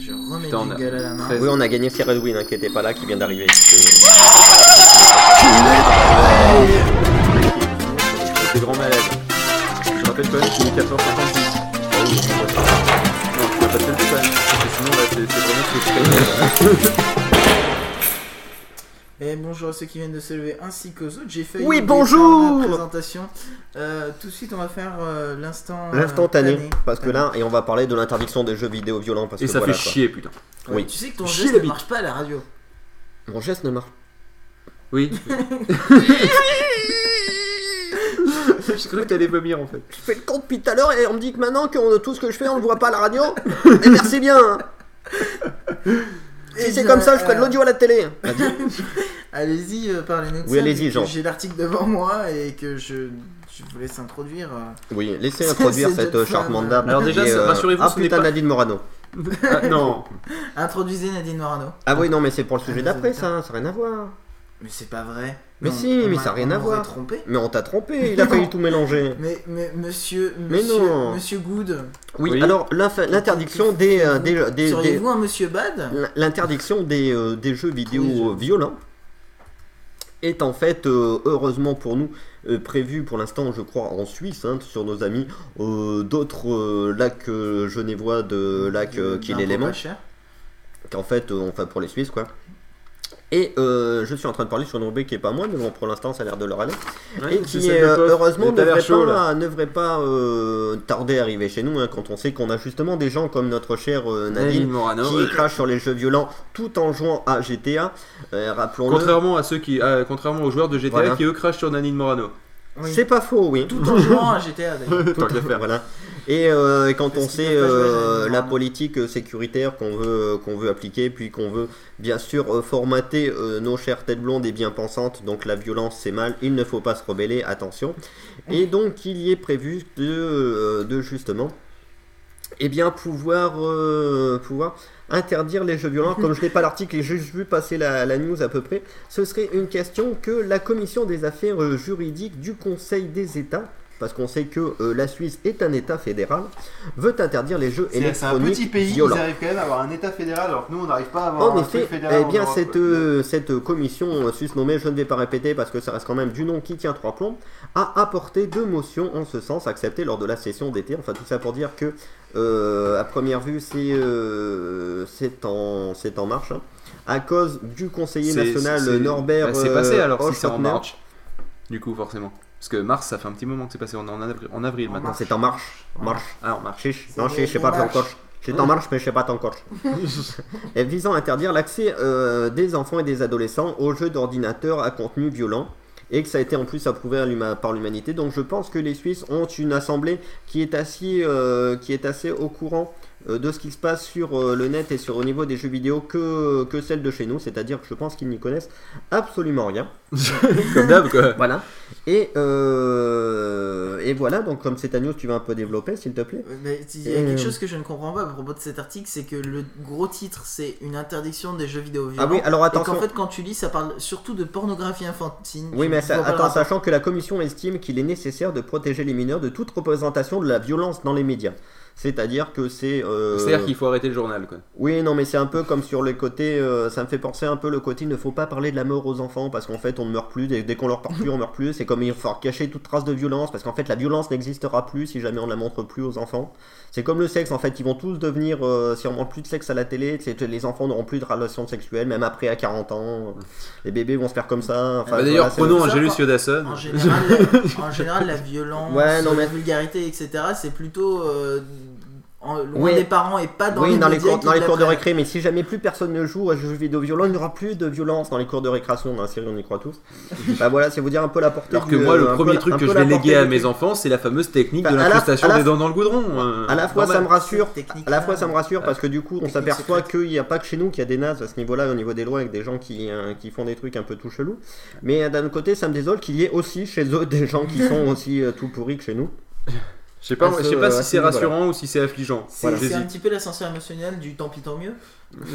Je remets Putain, on a à la main. Oui, on a gagné c'est Redwin, hein, qui était pas là, qui vient d'arriver. C'est grand malade. Je rappelle quand même qu'il est 14h56. Non, tu vas pas te lever quand même. Parce que sinon, là, c'est c'est vraiment ce que Et bonjour à ceux qui viennent de se lever ainsi qu'aux autres. J'ai failli Oui, bonjour présentation. Euh, tout de suite, on va faire euh, l'instant. euh, L'instantané. Parce que là, et on va parler de l'interdiction des jeux vidéo violents. Parce Et que ça voilà, fait quoi. chier, putain. Ouais, Oui. Tu sais que ton geste ne marche pas à la radio. Mon geste ne marche Oui. Je croyais que t'allais vomir en fait. Je fais le compte depuis tout à l'heure et on me dit que maintenant que tout ce que je fais, on le voit pas à la radio. et merci bien. hein. Si c'est comme ça, je ferai de euh, l'audio à la télé. Allez-y, euh, parlez-nous de Oui, allez-y, Jean. J'ai l'article devant moi et que je, je vous laisse introduire. euh. Oui, laissez introduire cette euh, charmante dame. Alors déjà, ça- rassurez-vous, Ah ce putain, pas- Nadine Morano. Ah, non. Introduisez Nadine Morano. Ah oui, non, mais c'est pour le sujet d'après, ça, ça n'a rien à voir. Mais c'est pas vrai. Mais On- si, on mais m'a- ça a rien on à voir. trompé. Mais on t'a trompé, il a failli tout mélanger. Mais, mais monsieur, Mais monsieur, non. monsieur Good, Oui, Oui. alors l'inf- l'interdiction des, euh, des, des- des- seriez-vous un monsieur Bad? L'interdiction des, euh, des jeux vidéo Des jeux. violents est en fait, euh, heureusement pour nous, euh, prévu pour l'instant, je crois, en Suisse, hein, sur nos amis, euh, d'autres euh, lacs euh, genevois de lacs euh, qui est l'élément, qu'en fait, euh, enfin pour les Suisses, quoi. Et euh, je suis en train de parler sur Norbé qui est pas moi, mais bon, pour l'instant, ça a l'air de leur aller. Ouais, et qui, de euh, heureusement, devrait chaud, là. pas, ne devrait pas euh, tarder à arriver chez nous, hein, quand on sait qu'on a justement des gens comme notre chère euh, Nadine Morano. qui crache sur les jeux violents tout en jouant à GTA. Euh, Rappelons-le. Contrairement à ceux qui, contrairement aux joueurs de GTA Voilà. qui eux crachent sur Nadine Morano. Oui. C'est pas faux, oui. Tout en jouant à GTA qu'à faire. Voilà. Et, euh, et quand on sait euh, la politique euh, sécuritaire qu'on veut, qu'on veut appliquer, puis qu'on veut bien sûr formater nos chères têtes blondes et bien pensantes, donc la violence c'est mal, il ne faut pas se rebeller, attention. Et donc il y est prévu de, de justement, eh bien pouvoir, euh, pouvoir interdire les jeux violents. Comme je n'ai pas l'article et j'ai juste vu passer la, la news à peu près, ce serait une question que la commission des affaires juridiques du Conseil des États, parce qu'on sait que euh, la Suisse est un État fédéral, veut interdire les jeux C'est c'est un électroniques petit pays, violents. ils arrivent quand même à avoir un état fédéral alors que nous on n'arrive pas à avoir En un effet, truc fédéral. eh en bien cette, euh, cette commission euh, susnommée, je ne vais pas répéter parce que ça reste quand même du nom qui tient trois plombs, a apporté deux motions en ce sens acceptées lors de la session d'été. Enfin tout ça pour dire que euh, à première vue c'est euh, c'est en, c'est en marche. hein. À cause du conseiller C'est- national c'est- Norbert bah, C'est passé alors si c'est en marche. Du coup, forcément. Parce que mars, ça fait un petit moment que c'est passé. On est en avril, en avril En maintenant. Non, c'est en marche. Marche. Ah, en marche. Chiche. Non, chiche, je sais pas coche. C'est en marche, mais je sais pas ton coche. Et visant à interdire l'accès euh, des enfants et des adolescents aux jeux d'ordinateur à contenu violent. Et que ça a été en plus approuvé par l'humanité. Donc je pense que les Suisses ont une assemblée qui est assez, euh, qui est assez au courant euh, de ce qui se passe sur euh, le net et sur au niveau des jeux vidéo que, que celle de chez nous. C'est-à-dire que je pense qu'ils n'y connaissent absolument rien. Comme d'hab, quoi. Voilà. Et, euh, et voilà, donc comme c'est ta news, tu vas un peu développer s'il te plaît. Mais il y a Euh. quelque chose que je ne comprends pas à propos de cet article, c'est que le gros titre c'est une interdiction des jeux vidéo Ah violents. oui, alors Et attention. qu'en fait, quand tu lis, ça parle surtout de pornographie infantile. Oui, mais ça- attends, sachant que la commission estime qu'il est nécessaire de protéger les mineurs de toute représentation de la violence dans les médias. C'est-à-dire que c'est. euh, C'est-à-dire qu'il faut arrêter le journal, quoi. Oui, non, mais c'est un peu comme sur les côtés. euh, ça me fait penser un peu le côté il ne faut pas parler de la mort aux enfants parce qu'en fait on ne meurt plus. Dès, dès qu'on leur parle plus, on meurt plus. C'est comme il faut cacher toute trace de violence parce qu'en fait la violence n'existera plus si jamais on ne la montre plus aux enfants. C'est comme le sexe en fait. Ils vont tous devenir. euh, si on montre plus de sexe à la télé, les enfants n'auront plus de relations sexuelles, même après à 40 ans. Les bébés vont se faire comme ça. Enfin, Bah, D'ailleurs, prenons Angelus Yodasson. En général, la, en général, la violence, Ouais, non, la mais- vulgarité, etc., c'est plutôt euh, en- loin Oui. des parents et pas dans oui, les dans les cours, dans les cours de récré, mais si jamais plus personne ne joue à jeux vidéo violents, il n'y aura plus de violence dans les cours de récréation dans la série, on y croit tous. bah voilà, c'est vous dire un peu la portée Alors que du- moi, le un premier peu- truc que je vais léguer à mes enfants, c'est la fameuse technique de l'incrustation des dents dans le goudron. euh, À la fois, ça me rassure. À la fois, ça me rassure parce que du coup, on s'aperçoit qu'il n'y a pas que chez nous qu'il y a des nazes à ce niveau-là, au niveau des lois, avec des gens qui, euh, qui font des trucs un peu tout chelous. Mais euh, d'un autre côté, ça me désole qu'il y ait aussi chez eux des gens qui sont aussi euh, tout pourris que chez nous. Je sais pas, je sais pas à si ce c'est rassurant ou si c'est affligeant. C'est Voilà, un petit peu l'ascenseur émotionnel du tant pis tant mieux.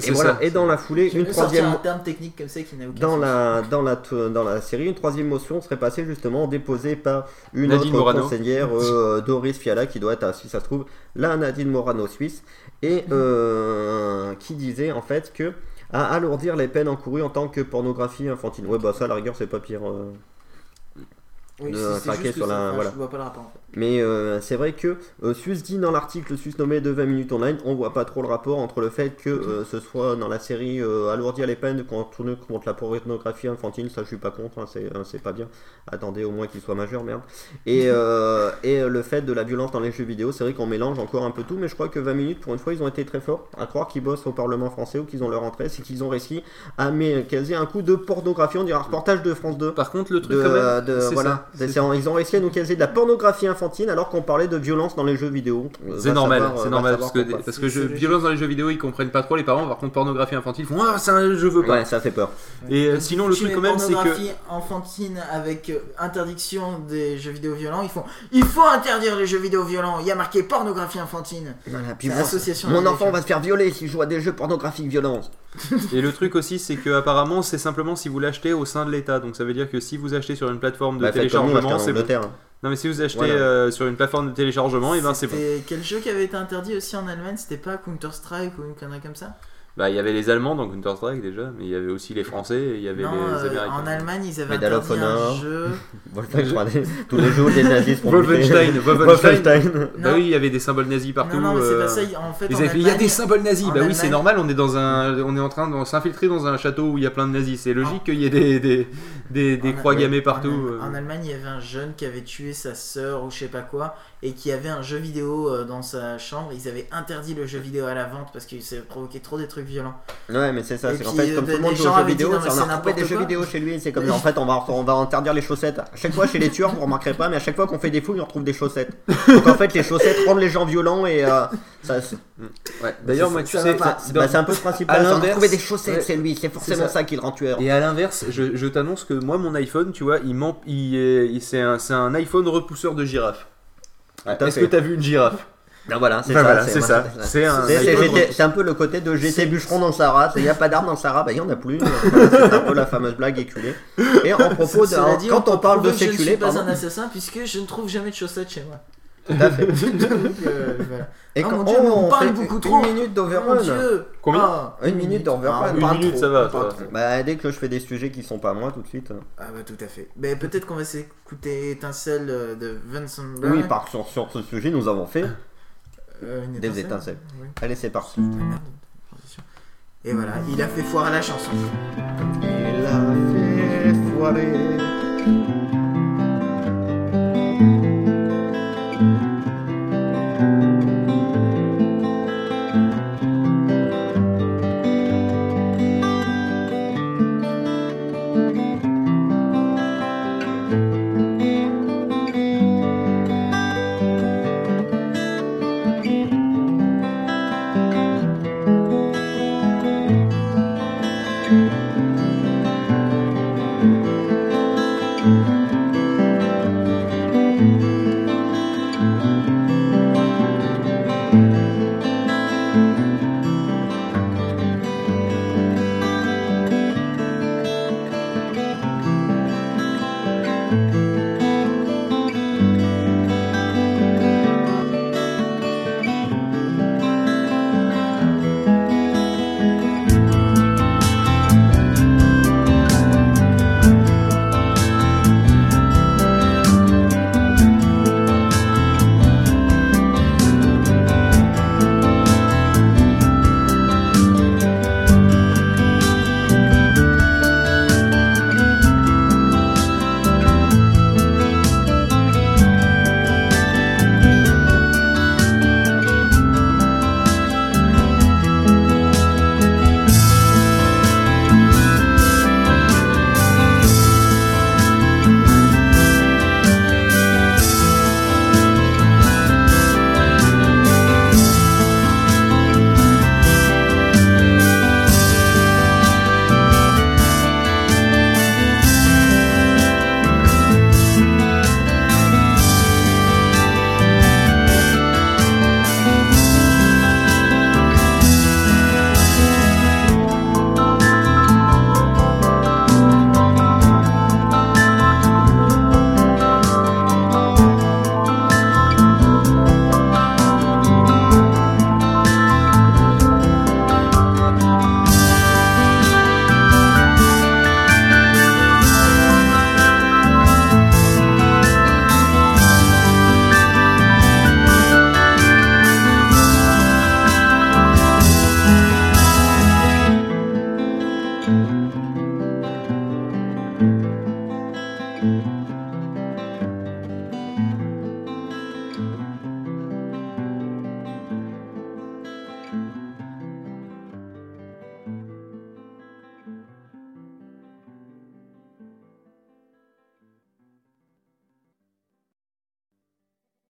Et voilà. ça. Et dans la foulée, une troisième un terme technique comme ça qui n'a aucun Dans sens. la, dans, la, dans la série, une troisième motion serait passée justement déposée par une Nadine autre Morano. conseillère, euh, Doris Fiala, qui doit être, à, si ça se trouve, la Nadine Morano suisse, et euh, qui disait en fait que à alourdir les peines encourues en tant que pornographie infantile. Ouais, bah ça, à la rigueur, c'est pas pire. euh. Oui, de c'est- c'est traquer juste sur que la- ça- enfin, voilà. Je vois pas le rapport en fait. Mais euh, c'est vrai que euh, sus dit dans l'article sus nommé de 20 minutes online, on voit pas trop le rapport entre le fait que euh, ce soit dans la série euh, alourdir les peines contre, contre la pornographie infantile, ça je suis pas contre, hein, c'est hein, c'est pas bien. Attendez au moins qu'il soit majeur, merde. Et, euh, et le fait de la violence dans les jeux vidéo, c'est vrai qu'on mélange encore un peu tout, mais je crois que 20 minutes pour une fois ils ont été très forts. À croire qu'ils bossent au Parlement français ou qu'ils ont leur entrée, c'est qu'ils ont réussi à mais, caser un coup de pornographie, on dirait un reportage de France 2 Par contre, le truc de, quand même, de- c'est voilà, ça, ils ont réussi à nous caser de la pornographie infantile alors qu'on parlait de violence dans les jeux vidéo. Euh, C'est normal, euh, c'est va normal parce que, parce jeux- violence dans les jeux vidéo ils comprennent pas trop les parents, par contre pornographie infantile ils font ah c'est un je veux pas. Ouais, ça fait peur. Et euh, Donc, sinon le truc quand même c'est que pornographie enfantine avec euh, interdiction des jeux vidéo violents, ils font il faut interdire les jeux vidéo violents. Il y a marqué pornographie infantine. Voilà, puis C'est moi, association mon enfant va se faire violer s'il joue à des jeux pornographiques violents. et le truc aussi c'est que apparemment c'est simplement si vous l'achetez au sein de l'État donc ça veut dire que si vous achetez sur une plateforme de Bah, faites comme nous, achetez téléchargement en c'est bon. Angleterre. hein. Non mais si vous achetez Voilà. euh, sur une plateforme de téléchargement et ben c'est bon. C'était quel jeu qui avait été interdit aussi en Allemagne? C'était pas Counter Strike ou une connerie comme ça? Bah il y avait les Allemands dans Counter Strike déjà mais il y avait aussi les Français et il y avait Non, les euh, Américains. en Allemagne ils avaient Medal of interdit un Honor. jeu. Wolfenstein 3D. Tous les jours, des nazis pour Wolfenstein. Wolfenstein. Wolfenstein. Bah oui, il y avait des symboles nazis partout. non, non, mais c'est euh, pas ça. En fait, ils en avaient fait, il y a des symboles nazis. bah oui, c'est normal. On est dans un, on est en train de s'infiltrer dans un château où il y a plein de nazis. C'est logique qu'il y ait des, des, des, des En- croix ouais, gammées en partout. Euh. En, Allemagne, il y avait un jeune qui avait tué sa sœur ou je sais pas quoi et qui avait un jeu vidéo euh, dans sa chambre. Ils avaient interdit le jeu vidéo à la vente parce qu'il s'est provoqué trop des trucs violents. Ouais, mais c'est ça, c'est qu'en puis, fait, comme euh, tout le monde joue gens aux jeux dit, vidéo, ça, on c'est a retrouvé des jeux vidéo chez lui, c'est comme en fait, on va, on va interdire les chaussettes. À chaque fois, chez les tueurs, vous remarquerez pas, mais à chaque fois qu'on fait des fouilles, on retrouve des chaussettes. Donc en fait, les chaussettes rendent les gens violents et euh, Ouais. D'ailleurs, moi, tu sais, bah, c'est un peu le principe. à l'inverse- retrouvé des chaussettes, ouais, c'est lui, c'est forcément ça. ça. qui le rend tueur. Et à l'inverse, je, je t'annonce que moi, mon iPhone, tu vois, il, il, il- c'est un, un iPhone repousseur de girafe. Est-ce que t'as vu une girafe? Ben voilà, c'est Ben ça. voilà, c'est un peu le côté de GT bûcheron dans le Sahara. Il n'y a pas d'armes dans le Sahara, bah il n'y en a plus. C'est un peu la fameuse blague éculée. Et en propos de. Dit, quand on parle de que Je ne séculé, suis pas pardon. un assassin puisque je ne trouve jamais de chaussettes chez moi. Tout à fait. Donc, euh, voilà. Et Oh quand mon Dieu, mais on parle fait beaucoup une trop. minute Oh d'overrun. mon dieu Combien Ah, Une minute d'overrun. Ah, Une pas minute, trop, ça va, ça va. trop. Bah dès que je fais des sujets qui sont pas moi tout de suite. Ah bah tout à fait. Mais peut-être qu'on va s'écouter Étincelle euh, de Vincent Oui, Brown. par sur, sur ce sujet nous avons fait. Euh, une Des étincelles. Oui. Allez c'est parti. Ah, merde, transition. Et voilà, il a fait foire à la chanson. Il a fait foirer